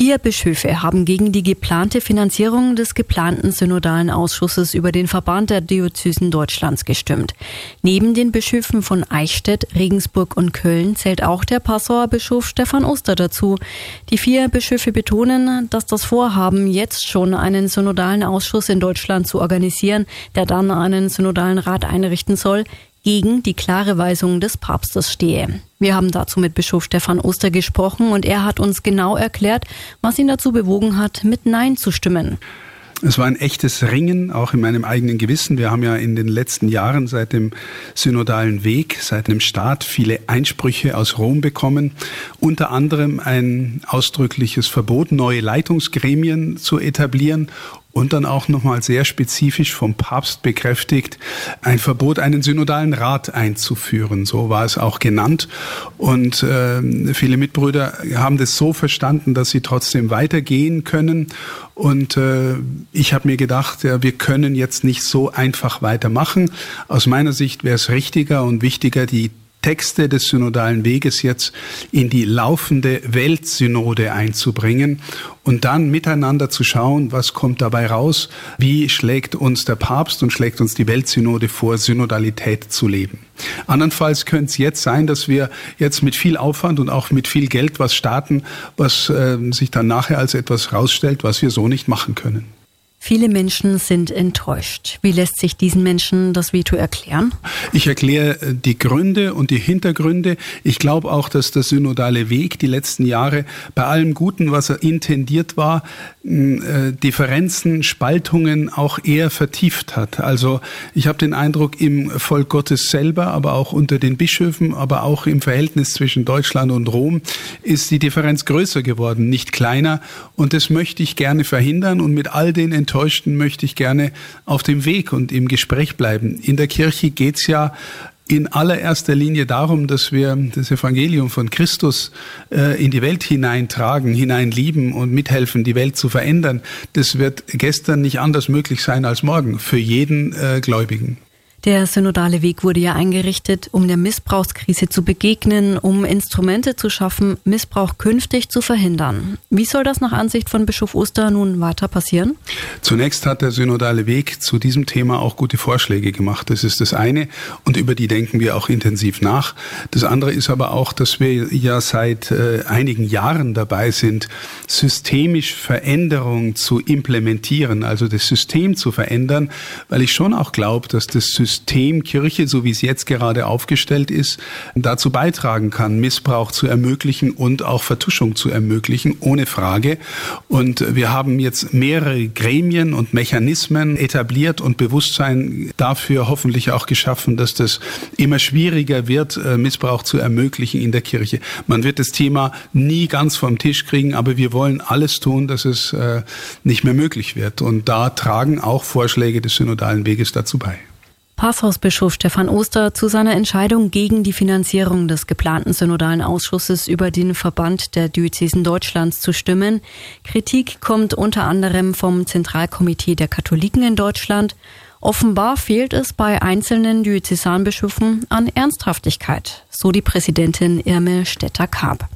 Vier Bischöfe haben gegen die geplante Finanzierung des geplanten synodalen Ausschusses über den Verband der Diözesen Deutschlands gestimmt. Neben den Bischöfen von Eichstätt, Regensburg und Köln zählt auch der Passauer Bischof Stefan Oster dazu. Die vier Bischöfe betonen, dass das Vorhaben, jetzt schon einen synodalen Ausschuss in Deutschland zu organisieren, der dann einen synodalen Rat einrichten soll, gegen die klare Weisung des Papstes stehe. Wir haben dazu mit Bischof Stefan Oster gesprochen und er hat uns genau erklärt, was ihn dazu bewogen hat, mit Nein zu stimmen. Es war ein echtes Ringen, auch in meinem eigenen Gewissen. Wir haben ja in den letzten Jahren seit dem synodalen Weg, seit dem Start viele Einsprüche aus Rom bekommen. Unter anderem ein ausdrückliches Verbot, neue Leitungsgremien zu etablieren und dann auch nochmal sehr spezifisch vom Papst bekräftigt, ein Verbot, einen synodalen Rat einzuführen. So war es auch genannt. Und äh, viele Mitbrüder haben das so verstanden, dass sie trotzdem weitergehen können. Und äh, ich habe mir gedacht, ja, wir können jetzt nicht so einfach weitermachen. Aus meiner Sicht wäre es richtiger und wichtiger, die Texte des synodalen Weges jetzt in die laufende Weltsynode einzubringen und dann miteinander zu schauen, was kommt dabei raus, wie schlägt uns der Papst und schlägt uns die Weltsynode vor, Synodalität zu leben. Andernfalls könnte es jetzt sein, dass wir jetzt mit viel Aufwand und auch mit viel Geld was starten, was äh, sich dann nachher als etwas rausstellt, was wir so nicht machen können. Viele Menschen sind enttäuscht. Wie lässt sich diesen Menschen das Veto erklären? Ich erkläre äh, die Gründe und die Hintergründe. Ich glaube auch, dass der synodale Weg die letzten Jahre bei allem Guten, was er intendiert war, äh, Differenzen, Spaltungen auch eher vertieft hat. Also ich habe den Eindruck, im Volk Gottes selber, aber auch unter den Bischöfen, aber auch im Verhältnis zwischen Deutschland und Rom ist die Differenz größer geworden, nicht kleiner. Und das möchte ich gerne verhindern und mit all den Enttäuschten möchte ich gerne auf dem Weg und im Gespräch bleiben. In der Kirche geht's ja in allererster Linie darum, dass wir das Evangelium von Christus äh, in die Welt hineintragen, hineinlieben und mithelfen, die Welt zu verändern. Das wird gestern nicht anders möglich sein als morgen für jeden äh, Gläubigen. Der synodale Weg wurde ja eingerichtet, um der Missbrauchskrise zu begegnen, um Instrumente zu schaffen, Missbrauch künftig zu verhindern. Wie soll das nach Ansicht von Bischof Oster nun weiter passieren? Zunächst hat der synodale Weg zu diesem Thema auch gute Vorschläge gemacht. Das ist das eine und über die denken wir auch intensiv nach. Das andere ist aber auch, dass wir ja seit äh, einigen Jahren dabei sind, systemisch Veränderungen zu implementieren, also das System zu verändern, weil ich schon auch glaube, dass das System System Kirche, so wie es jetzt gerade aufgestellt ist, dazu beitragen kann, Missbrauch zu ermöglichen und auch Vertuschung zu ermöglichen, ohne Frage. Und wir haben jetzt mehrere Gremien und Mechanismen etabliert und Bewusstsein dafür hoffentlich auch geschaffen, dass das immer schwieriger wird, äh, Missbrauch zu ermöglichen in der Kirche. Man wird das Thema nie ganz vom Tisch kriegen, aber wir wollen alles tun, dass es äh, nicht mehr möglich wird. Und da tragen auch Vorschläge des synodalen Weges dazu bei. Passhausbischof Stefan Oster zu seiner Entscheidung gegen die Finanzierung des geplanten synodalen Ausschusses über den Verband der Diözesen Deutschlands zu stimmen. Kritik kommt unter anderem vom Zentralkomitee der Katholiken in Deutschland. Offenbar fehlt es bei einzelnen Diözesanbischöfen an Ernsthaftigkeit, so die Präsidentin Irme Stetter-Karp.